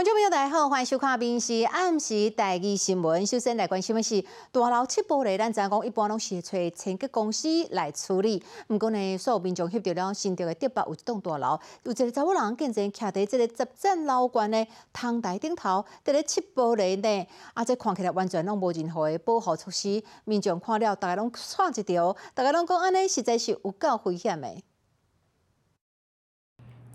观众朋友大家好，欢迎收看《闽时暗时台语新闻》。首先来关心的是大楼七玻璃，咱知影讲一般拢是找清洁公司来处理。不过呢，所有民众翕到了新竹的德北有一栋大楼，有一个查某人竟然徛在这个十层楼高的窗台顶头，在咧七玻璃呢，啊，这看起来完全拢无任何的保护措施。民众看了，大家拢串一条，大家拢讲安尼实在是有够危险的。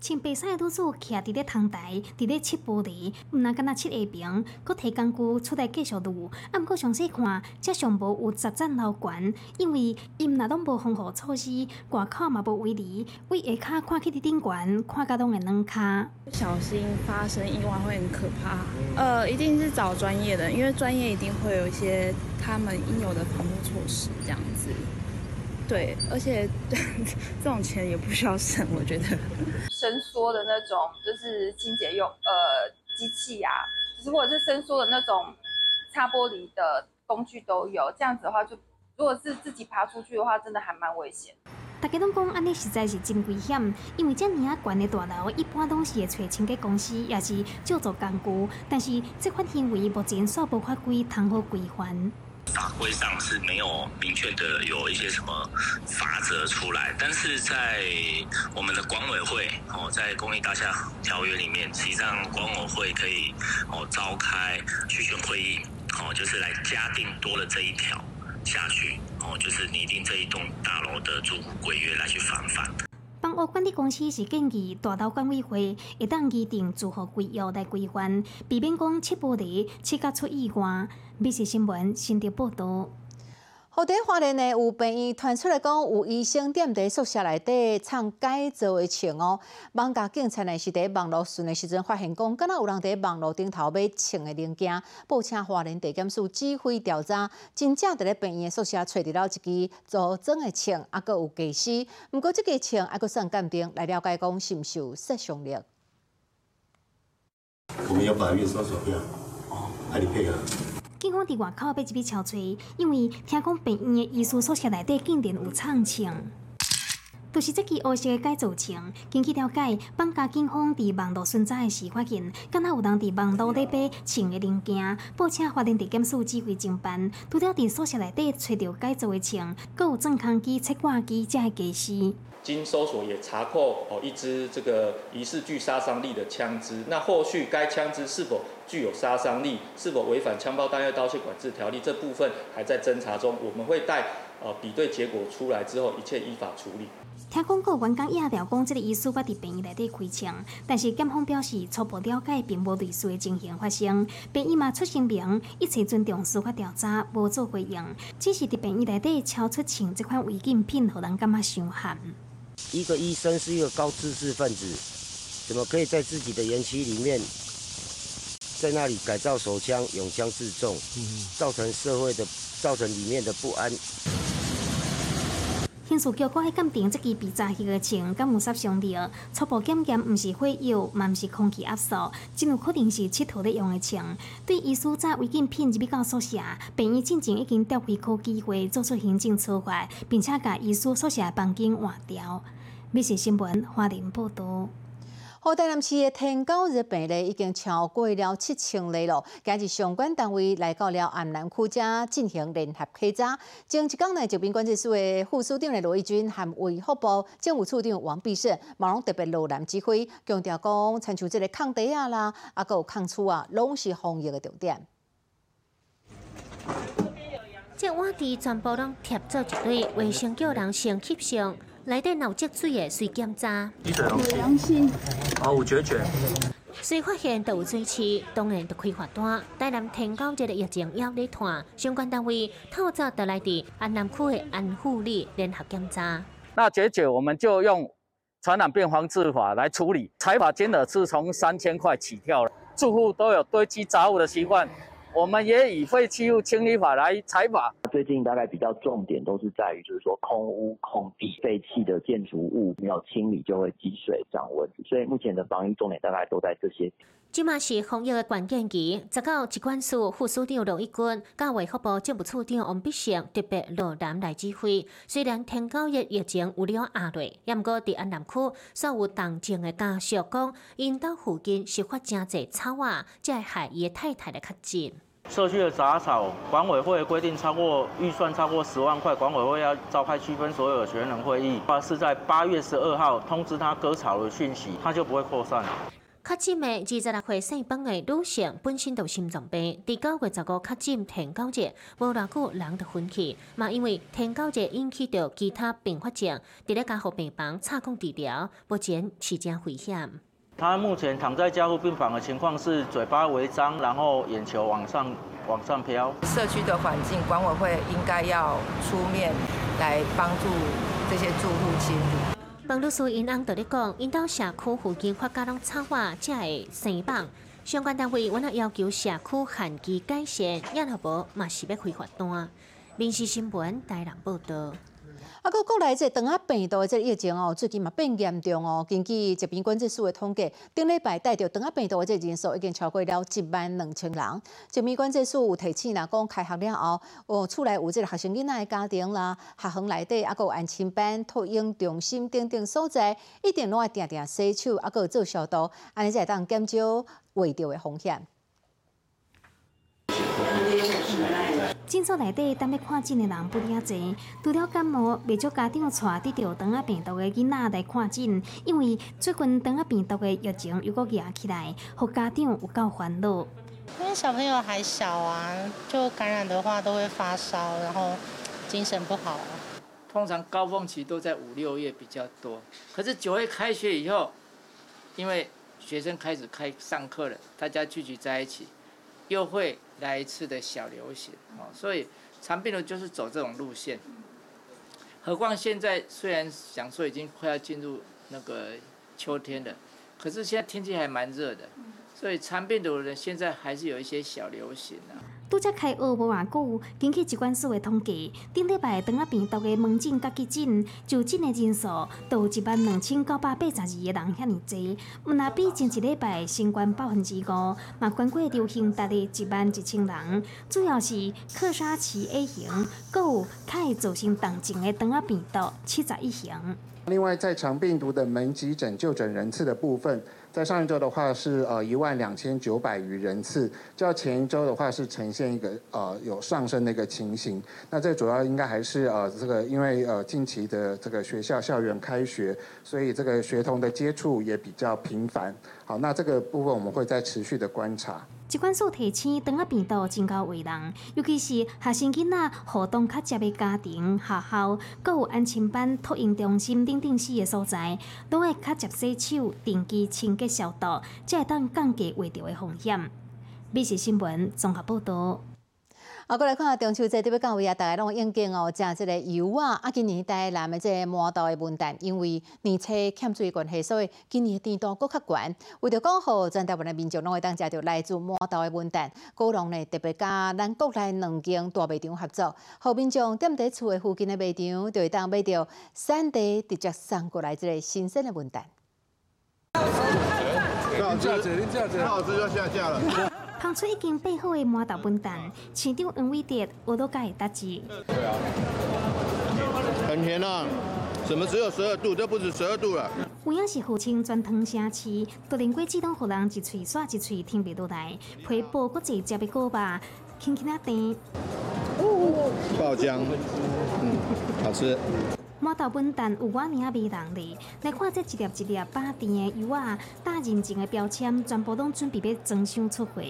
穿白衫的女子徛伫咧窗台，伫咧切玻璃，毋但敢若切下边，佫提工具出来继续录。啊，毋过详细看，这上无有十层楼悬，因为伊毋若拢无防护措施，外口嘛无围篱，为下骹看起伫顶悬，看甲拢会软骹。小心发生意外会很可怕。呃，一定是找专业的，因为专业一定会有一些他们应有的防护措施，这样子。对，而且 这种钱也不需要省，我觉得。伸缩的那种就是清洁用呃机器呀，就是或者是伸缩的那种擦玻璃的工具都有。这样子的话，就如果是自己爬出去的话，真的还蛮危险。大家拢讲安尼实在是真危险，因为这尔啊悬的大楼，一般拢是会找清洁公司，也是借助工具。但是这款行为目前煞无法规通好规范。法规上是没有明确的有一些什么法则出来，但是在我们的管委会哦，在公益大厦条约里面，实际上管委会可以哦召开区选会议哦，就是来加定多了这一条下去哦，就是拟定这一栋大楼的住户规约来去防范。我管理公司是建议大楼管委会会当拟定住户规约来规范，避免讲七玻璃切甲出意外。美食新闻新竹报道。好在花莲呢，有病院传出来讲，有医生踮伫宿舍内底唱改造的唱哦。网家警察呢是伫网络巡的时阵发现讲，敢若有人伫网络顶头买唱的零件，报请花莲地检署指挥调查，真正伫咧病院的宿舍找到了一支组装的枪，啊，阁有技师。毋过，这个枪还阁算鉴定来了解讲，是毋是有杀伤力？我们要把验收手票，哦，还得配合。警方伫外口要一笔敲锤，因为听讲病院的医师宿舍内底竟然有唱枪，就是这支黑色的改造枪。根据了解，绑架警方伫网络寻查的时发现，敢若有人伫网络里买枪的零件，报请法庭地检署指挥侦办，除了伫宿舍内底找到改造的枪，更有正康机、切挂机这些技师。经搜索也查扣哦一支这个疑似具杀伤力的枪支，那后续该枪支是否具有杀伤力，是否违反枪爆弹药刀械管制条例，这部分还在侦查中，我们会待呃比对结果出来之后，一切依法处理。听讲过员工亚调讲，这个医师捌伫病院内底开枪，但是检方表示初步了解并无类似的情形发生。病院嘛出声明，一切尊重司法调查，无做回应，只是伫病院内底超出枪这款违禁品，互人感觉伤寒。一个医生是一个高知识分子，怎么可以在自己的园区里面，在那里改造手枪、永枪自重，造成社会的、造成里面的不安？刑事局还鉴定即支被炸去的枪，敢有杀伤力？初步检验，毋是火药，嘛毋是空气压缩，真有可能是佚佗咧用的枪。对医师在违禁品入去到宿舍，便衣进前已经调回科机会做出行政处罚，并且甲医师宿舍房间换掉。美食新闻花莲报道。好，台南市的天狗日病例已经超过了七千例了。今日相关单位来到了安南区，家进行联合稽查。前一天呢，疾病管制署的副署长罗义军和卫福部政务处长王必胜，马龙特别落南指挥，强调讲，亲像这个抗地啊啦，啊，个有抗处啊，拢是防疫的重点。这碗地全部拢贴做一堆，卫生叫人先吸上。内底脑积水的水检查，有良心，啊有绝绝。虽发现都有水池，当然就开罚单。台南天高这个疫情要咧团，相关单位透早就来伫安南区的安护里联合检查。那绝绝我们就用传染病防治法来处理，采罚金额是从三千块起跳了。住户都有堆积杂物的习惯。我们也以废弃物清理法来采法。最近大概比较重点都是在于，就是说空屋、空地、废弃的建筑物没有清理就会积水涨温，所以目前的防疫重点大概都在这些。即嘛是防疫的关键期，十九疾管署副署长罗一军、教卫福部政务处长王必胜特别落南来指挥。虽然天九日疫情有了压落，也毋过伫安南区所有动静的家属讲，因兜附近是发真侪草啊，才会害伊太太的确诊。社区的杂草，管委会规定超过预算超过十万块，管委会要召开区分所有的权人会议，话是在八月十二号通知他割草的讯息，他就不会扩散了。确诊的二十六岁姓邦的女性本身就心脏病，第九月十五确诊天九节，无偌久人就昏去，嘛因为天九节引起着其他并发症，伫咧加护病房插管治疗，目前是真危险。他目前躺在加护病房的情况是嘴巴微张，然后眼球往上往上飘。社区的环境，管委会应该要出面来帮助这些住户清理。彭律师因翁就咧讲，因到社区附近发家拢插花，才会生棒。相关单位，我也要求社区限期改善，也若无嘛是要开罚单。民事新闻台南报道。啊，个国内这肠仔病毒的这疫情哦，最近嘛变严重哦。根据疾病管制署的统计，顶礼拜带着肠仔病毒的这人数已经超过了一万两千人。疾病管制署有提醒啦，讲开学了后，哦，厝内有这个学生囡仔的家庭啦，学校内底啊，有安亲班、托婴中心等等所在，一定拢爱定定洗手，啊，有做消毒，安尼才会当减少胃着的风险。诊所内底等要看诊的人不遐侪，除了感冒，未少家长带得着肠仔病毒的囡仔来看诊，因为最近肠仔病毒的疫情又搁压起来，互家长有够烦恼。因为小朋友还小啊，就感染的话都会发烧，然后精神不好。通常高峰期都在五六月比较多，可是九月开学以后，因为学生开始开上课了，大家聚集在一起，又会来一次的小流行哦，所以长病毒就是走这种路线。何况现在虽然想说已经快要进入那个秋天了，可是现在天气还蛮热的，所以长病毒呢现在还是有一些小流行啊。拄则开学无偌久，根据疾管所的统计，顶礼拜肠仔病毒的门诊甲急诊就诊的人数，都有一万两千九百八十二个人遐尼济，毋若比前一礼拜新冠百分之五，嘛关过流行达咧一万一千人，主要是克沙奇 A 型，搁有较会造成重症的肠仔病毒七十一型。另外，在肠病毒的门急诊就诊人次的部分。在上一周的话是呃一万两千九百余人次，较前一周的话是呈现一个呃有上升的一个情形。那这主要应该还是呃这个因为呃近期的这个学校校园开学，所以这个学童的接触也比较频繁。好，那这个部分我们会再持续的观察。即款素提醒，肠仔病毒真够为人，尤其是学生囡仔活动较接的家庭、学校，搁有安亲班、托婴中心等等四个所在，拢会较接洗手、定期清洁消毒，才会当降低胃掉的风险。美食新闻综合报道。啊，过来看下中秋节特别到位啊，大家拢应景哦，食这个油啊。啊，今年台南的这麻豆的文旦，因为年初欠水关系，所以今年的甜度搁较悬。为着讲好，全台湾的民众拢会当食到来自麻豆的文旦，高龙呢特别甲咱国内两间大卖场合作，好民众踮伫厝的附近的卖场，就会当买到产地直接送过来这个新鲜的文旦。不好吃，好吃就下架了。捧出已经备好的麻豆笨蛋，市长黄伟德我都介答之。对啊，很甜啊！怎么只有十二度？这不止十二度了。有影是号称全糖城市，多年过自动互人一喙刷一喙听不倒来，皮薄搁一食的果吧，轻轻啊甜。爆浆，嗯，好吃。麻豆笨蛋有我名啊味人哩，来看这一粒一粒巴甜的油啊，大认证的标签，全部拢准备要装箱出货。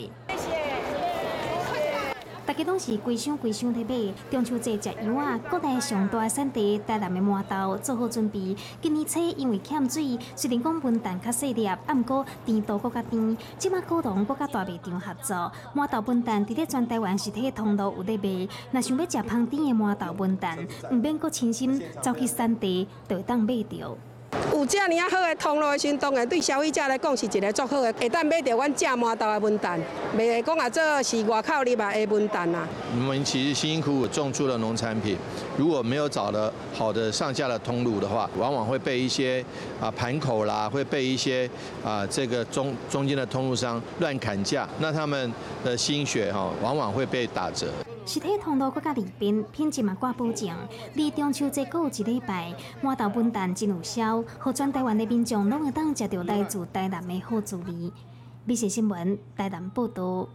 谢谢。大家拢是规箱规箱在买，中秋节食油啊，各地上大产地台南的麻豆做好准备。今年初因为欠水，虽然讲笨蛋较细粒，啊毋过甜度搁较甜。即马果农搁甲大卖场合作，麻豆笨蛋伫咧全台湾实体通路有咧卖。若想要食香甜的麻豆笨蛋，毋免搁亲身走去产地，就会当买着。有遮尔啊好的通路的时，当然对消费者来讲是一个足好的，会当买到阮正码头的文旦，袂会讲啊这是外口入来的文旦啊。我们其实辛辛苦苦种出了农产品，如果没有找了好的。上下的通路的。话，往往会被一些啊盘口啦，会被一些啊这个中中间的。通路商乱砍价，那他们的心血哈，往往会被打折。实体通道搁较利便，品质嘛挂保证。离中秋节过一礼拜，满头本蛋真有销，和全台湾的民众拢会当食到来自台南的好滋味。美食新闻，台南报道。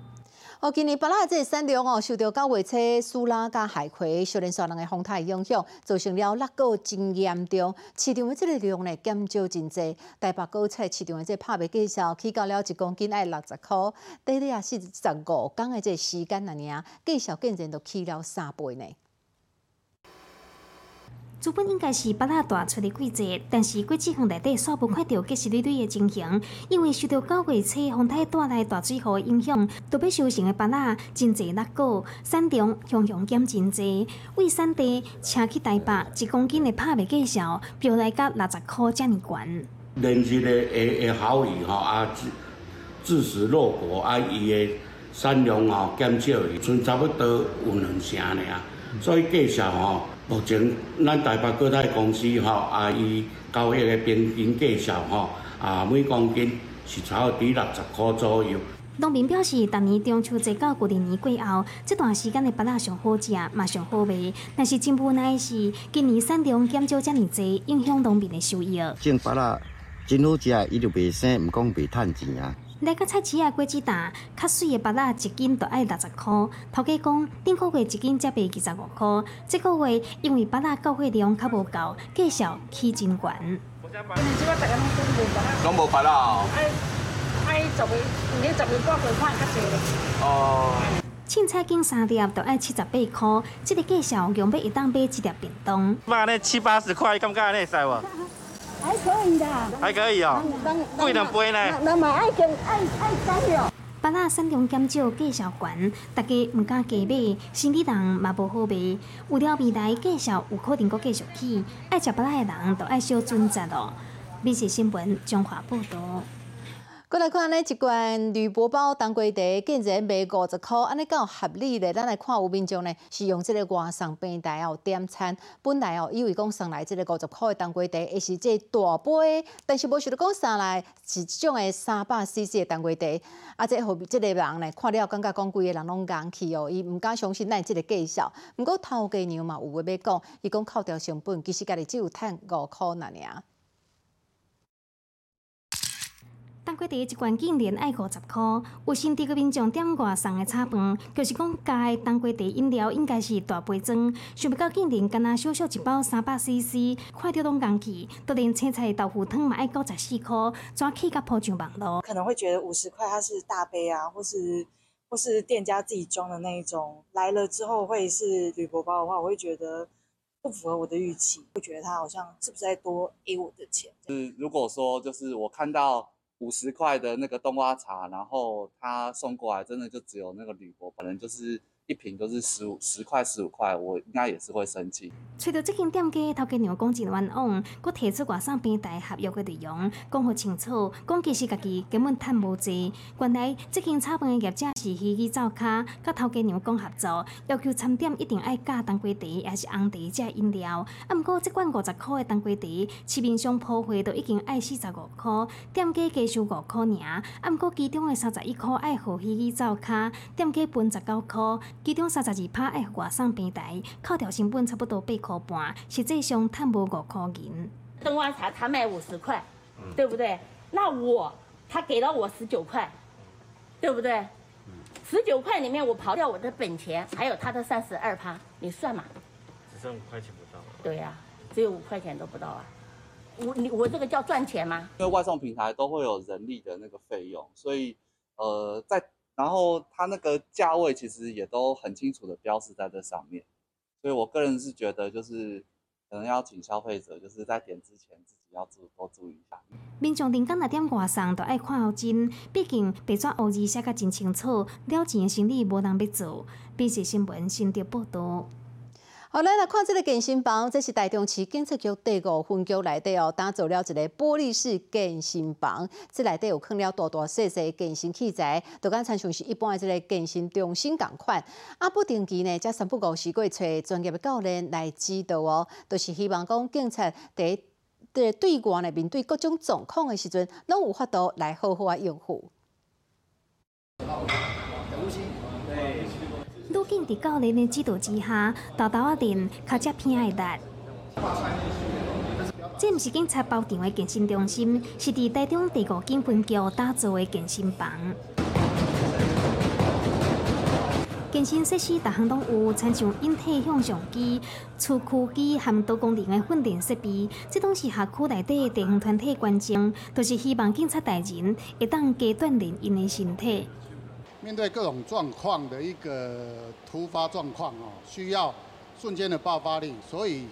哦，今年巴拉这个产量哦，受到九月初苏拉加海葵小连山两个风台影响，造成了那个真严重。市场的这个量呢减少真济。台北果菜市场的这拍卖介绍起到了一公斤爱六十块，短短啊是十五天的这时间啊，介绍竟然都起了三倍呢。资本应该是巴拉大出的季节，但是过几项内底煞无看到结实累累的情形，因为受到九月初风台带来大水雨的影响，特别收成的巴拉真济落果，产量向向减真济。为产地车去台北一公斤的拍卖介绍，标来到六十块这么悬。连日的的的好雨吼，啊致致使落果，啊伊的产量吼减少，剩差不多有两成尔，所以介绍吼。目前，咱台北各大公司吼，啊，伊交易的平均价销吼，啊，每公斤是差不多六十块左右。农民表示，逐年中秋节到过年年过后，这段时间的芭乐上好食，嘛上好卖。但是真无奈是，今年产量减少遮尔济，影响农民的收益。种芭乐真好食，伊就袂生，毋讲袂趁钱啊。来到菜市啊，果子蛋较水的芭乐一斤就爱六十块。头家讲，顶个月一斤才卖二十五块，这个月因为芭乐购货量较无够，介绍起真悬。拢无芭乐哦。爱爱十十月过过款较济。哦。凊彩斤三粒就爱七十八块，这个介绍用要一当买一粒便当。卖呢七八十块，感觉安尼会使无？还可以的，还可以哦，贵两倍呢。人嘛爱跟爱爱干哟。巴拉产量减少，介绍悬，大家唔敢加买，生意人嘛无好卖。有了未来介绍有可能阁继续起，爱食巴拉的人就爱小准则咯。美食新闻中华报道。过来看呢一罐铝箔包当归茶，竟然卖五十块，安尼够合理咧。咱来看有民众呢是用这个外送平台哦点餐，本来哦以为讲送来这个五十块的当归茶，会是这大杯，但是无想到讲送来是一种的三百 CC 的当归茶。啊，这后这个人呢看了感觉讲规个人拢硬气哦，伊毋敢相信咱这个介绍。毋过头家娘嘛有话要讲，伊讲扣掉成本，其实家己只有赚五块那尔。当归茶一罐竟然爱五十块，有心地个民众点外送的炒饭，就是讲加的当归茶饮料应该是大杯装，想不到竟然干那小小一包三百 CC，看着拢硬气。都连青菜豆腐汤嘛爱九十四块，怎起甲铺上网络？可能会觉得五十块它是大杯啊，或是或是店家自己装的那一种，来了之后会是铝箔包的话，我会觉得不符合我的预期，会觉得它好像是不是在多 A 我的钱？是如果说就是我看到。五十块的那个冬瓜茶，然后他送过来，真的就只有那个铝箔，可能就是。一瓶都是十五十块十五块，我应该也是会生气。找到这间店家，头家娘讲真冤枉，佮提出外送平台合约的内容，讲好清楚，讲其实家己根本赚无济。原来这间炒饭的业者是虚虚造卡，佮头家娘讲合作，要求餐点一定爱加当归茶，也是红茶这饮料。啊，毋过这罐五十块的当归茶，市面上铺货都已经爱四十五块，店家加收五块尔。啊，毋过其中的三十一块爱好虚虚造卡，店家分十九块。其中三十二趴爱外送平台，扣掉成本差不多八块半，实际上赚无五块银。冬瓜茶他卖五十块，对不对？那我他给了我十九块，对不对？十九块里面我刨掉我的本钱，还有他的三十二趴，你算嘛？只剩五块钱不到。对呀，只有五块钱都不到啊！我你我这个叫赚钱吗？因为外送平台都会有人力的那个费用，所以呃在。然后它那个价位其实也都很清楚的标示在这上面，所以我个人是觉得就是可能要请消费者就是在点之前自己要注多注意一下。民众定讲来点外送都爱看后真，毕竟白纸黑字写甲真清楚，了钱的生意无人要做。必须新闻新的报道。好，咱来看这个健身房，这是台中市警察局第五分局内底哦，打造了一个玻璃式健身房。这内底有放了大大细细健身器材，都敢参像是一般的这个健身中心共款。啊，不定期呢，则三不五时过找专业的教练来指导哦，都是希望讲警察在在对外呢面对各种状况的时阵，拢有法度来好好啊应付。路警伫教练的指导之下，豆豆啊练较接偏的力。这毋是警察包场的健身中心，是伫台中第五警分局打造的健身房。健身设施逐项拢有，参像引体向上机、粗躯机和多功能的训练设备。这拢是辖区内底地方团体关键，都是希望警察大人会当加锻炼因的身体。面对各种状况的一个突发状况哦，需要瞬间的爆发力，所以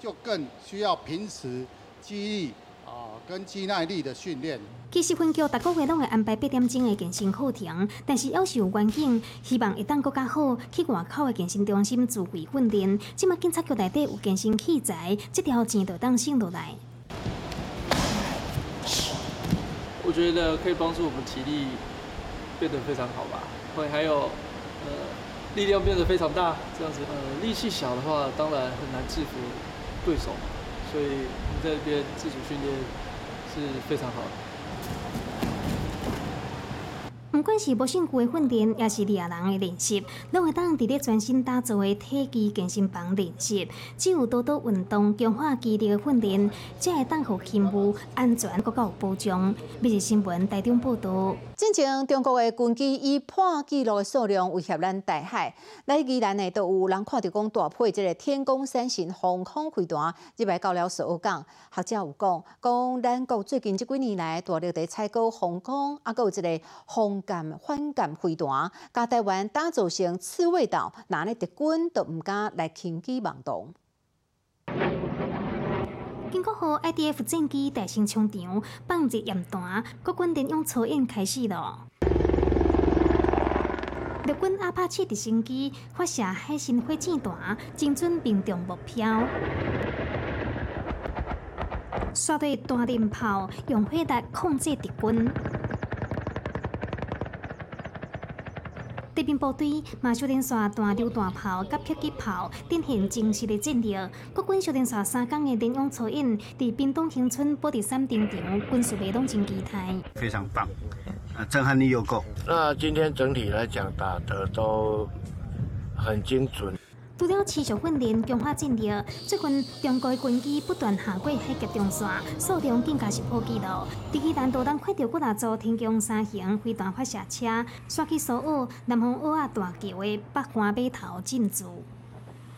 就更需要平时记忆啊跟肌耐力的训练。其实分局逐个月拢会安排八点钟的健身课程，但是要是有环境，希望会当更加好，去外口的健身中心自费训练。即马警察局内底有健身器材，这条钱就当省落来。我觉得可以帮助我们体力。变得非常好吧，会还有呃力量变得非常大，这样子呃力气小的话，当然很难制服对手，所以我们在这边自主训练是非常好的。不管是无性具的训练，也是猎人的练习，拢会当伫咧专心打造的体肌健身房练习。只有多多运动、强化肌力的训练，才会当互勤务安全更较有保障。每日新闻台中报道。进前，中国的军机以破纪录的数量威胁咱大海。来宜兰呢，都有人看到讲大配这个天宫三型航空飞弹入来到了首尔港。学者有讲，讲咱国最近这几年来大力在采购航空，啊，有一个航舰反舰飞弹，甲台湾打造成刺猬岛，那呢敌军都唔敢来轻举妄动。经过和 IDF 战机大型冲场放入验弹，国军电用操演开始了。日军阿帕奇直升机发射海星火箭弹，精准命中目标。刷对大连炮用火力控制敌军。敌兵部队马修电线弹丢大炮、甲迫击炮，展现精实的战力。国军修电线三江的联用操演，伫滨东乡村保地山顶场，军事活动真期待。非常棒，震撼力又够。那今天整体来讲，打的都很精准。除了持续训练强化战力，最近中国军机不断下过海峡中线，数量更加是破纪录。第二弹导弹看到几大组天宫三型飞弹发射车，刷去所有南方澳亚大桥的北环码头进驻。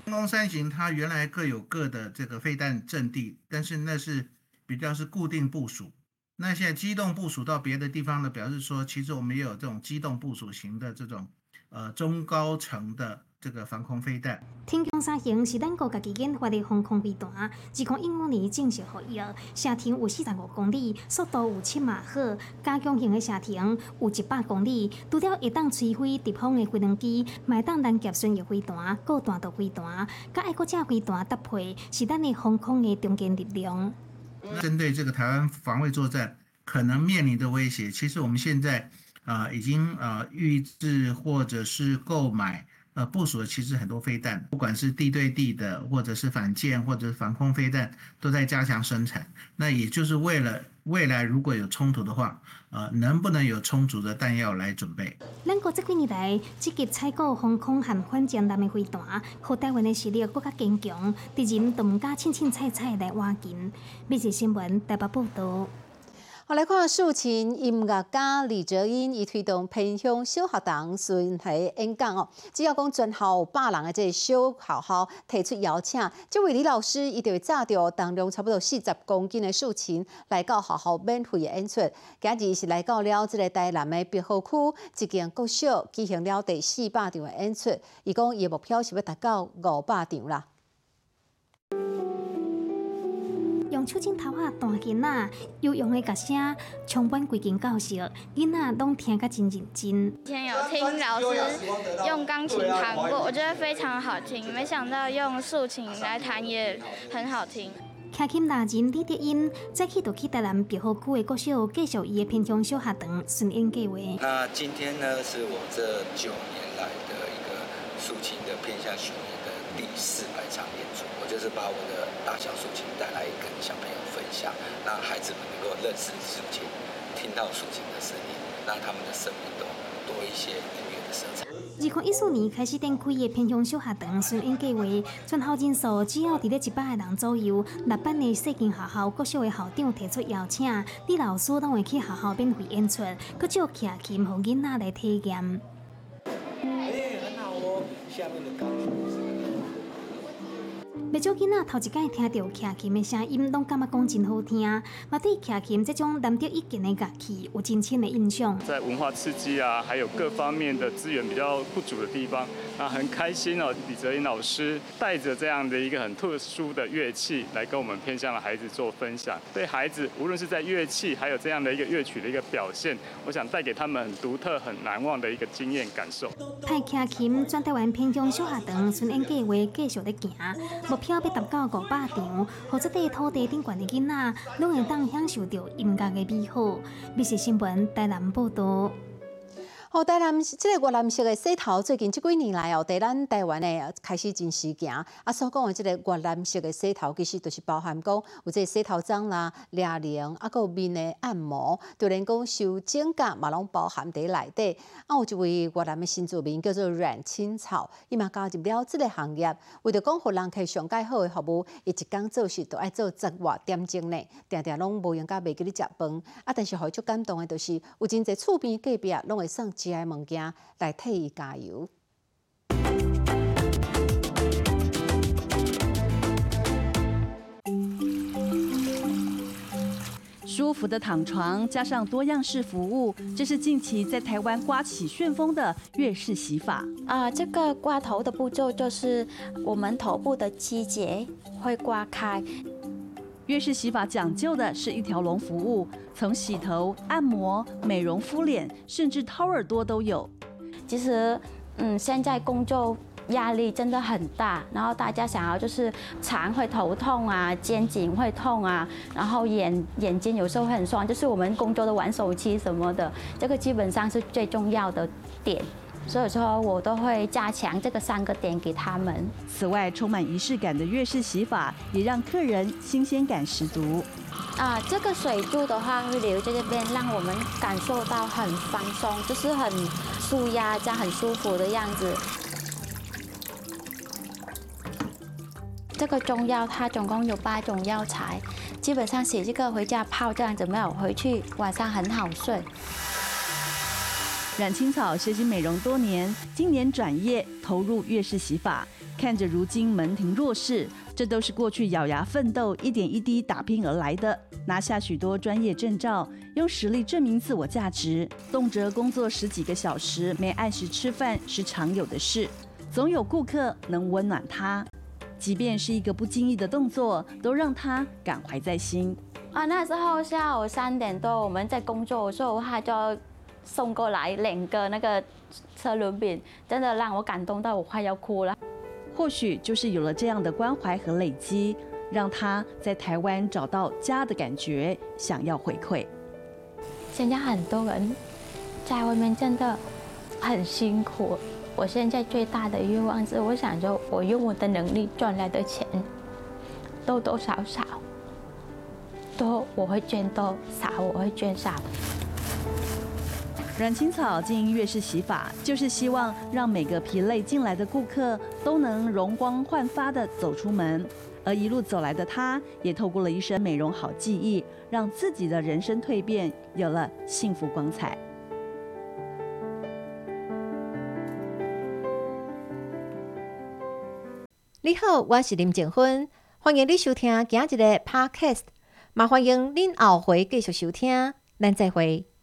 天宫三型它原来各有各的这个飞弹阵地，但是那是比较是固定部署。那现在机动部署到别的地方呢，表示说其实我们也有这种机动部署型的这种呃中高层的。这个防空飞弹，天宫三型是咱国家己研发的防空飞弹，自从一五年正式服役，射程有四十五公里，速度有七马赫，加强型的射程有一百公里。除了会当摧毁敌方的飞弹机，买当拦截巡游飞弹、高弹道飞弹，甲爱国者飞弹搭配，是咱的防空的中坚力量。针对这个台湾防卫作战可能面临的威胁，其实我们现在啊已经啊预制或者是购买。呃，部署的其实很多飞弹，不管是地对地的，或者是反舰，或者是防空飞弹，都在加强生产。那也就是为了未来如果有冲突的话，呃，能不能有充足的弹药来准备？咱国这几年来积极采购航空和反舰弹的飞弹，和台湾的实力更加坚强，敌人都唔敢轻轻踩踩来挖紧。每日新闻台北报道。我来看竖琴音乐家李哲英，伊推动偏乡小学堂巡回演讲哦。只要讲全校有百人的这小学校提出邀请，这位李老师伊就会炸着重量差不多四十公斤的竖琴来到学校免费的演出。今日是来到了这个台南的碧河区一间国小举行了第四百场的演出，伊讲伊的目标是要达到五百场啦。用用手镜头啊弹囡仔，有用的歌声充满规间教室，囡仔拢听个真认真。今天有听老师用钢琴弹过，我觉得非常好听。没想到用竖琴来弹也很好听。听琴达人李德音，早起就去台南别好区的国小继续伊的偏乡小学堂顺应计划。那今天呢，是我这九年来的一个竖琴的偏向训练的第四百场演出。我就是把我的大小竖琴带来跟小朋友分享，让孩子们能够认识竖琴，听到竖琴的声音，让他们的生命中多一些音乐的色彩。二零一四年开始展开的偏乡小学堂顺应计划，全校人数只要伫咧一百个人左右。六班的细间学校各校的校长提出邀请，李老师都会去学校免费演出，搁借徛琴，互囡仔来体验。不少囡仔头一届听到徛琴的声音，拢感觉讲真好听，嘛对徛琴这种难得一见的乐器有真深的印象。在文化刺激啊，还有各方面的资源比较不足的地方，那很开心哦。李泽英老师带着这样的一个很特殊的乐器来跟我们偏向的孩子做分享，对孩子无论是在乐器，还有这样的一个乐曲的一个表现，我想带给他们很独特、很难忘的一个经验感受。派徛琴全台湾偏乡小学堂顺应计划继续在行。票要达到五百场，或者在土地顶悬的囡仔，拢会当享受到音乐的美好。美食新闻台南报道。好，台南这个越南式的洗头，最近即几年来哦，在咱台湾的开始真时行。啊，所讲的即个越南式的洗头，其实就是包含讲有即个洗头皂啦、凉凉，啊，有面的按摩，就连讲修指甲嘛，拢包含在内底。啊，有一位越南的新住民叫做阮青草，伊嘛加入了即个行业，为着讲互人去上介好的服务，伊一工做事都爱做十外点钟呢，定定拢无用甲袂记咧食饭。啊，但是互伊足感动的，就是有真侪厝边隔壁，拢会送。食的物件来替伊加油。舒服的躺床加上多样式服务，这是近期在台湾刮起旋风的月式洗法。啊，这个刮头的步骤就是我们头部的肌节会刮开。越式洗发讲究的是一条龙服务，从洗头、按摩、美容、敷脸，甚至掏耳朵都有。其实，嗯，现在工作压力真的很大，然后大家想要就是常会头痛啊，肩颈会痛啊，然后眼眼睛有时候很酸，就是我们工作的玩手机什么的，这个基本上是最重要的点。所以说，我都会加强这个三个点给他们。此外，充满仪式感的粤式洗法也让客人新鲜感十足。啊，这个水柱的话会留在这边，让我们感受到很放松，就是很舒压，这样很舒服的样子。这个中药它总共有八种药材，基本上洗这个回家泡这样子，没有回去晚上很好睡。阮青草学习美容多年，今年转业投入粤式洗发，看着如今门庭若市，这都是过去咬牙奋斗、一点一滴打拼而来的。拿下许多专业证照，用实力证明自我价值，动辄工作十几个小时，没按时吃饭是常有的事。总有顾客能温暖他，即便是一个不经意的动作，都让他感怀在心。啊，那时候下午三点多我们在工作的时候，他就。送过来两个那个车轮饼，真的让我感动到我快要哭了。或许就是有了这样的关怀和累积，让他在台湾找到家的感觉，想要回馈。现在很多人在外面真的很辛苦，我现在最大的愿望是，我想着我用我的能力赚来的钱，多多少少多我会捐多少，我会捐少。阮青草经营粤式洗发，就是希望让每个疲累进来的顾客都能容光焕发的走出门。而一路走来的他，也透过了一身美容好技艺，让自己的人生蜕变有了幸福光彩。你好，我是林静芬，欢迎你收听今日的 Podcast，也欢迎您后回继续收听，咱再会。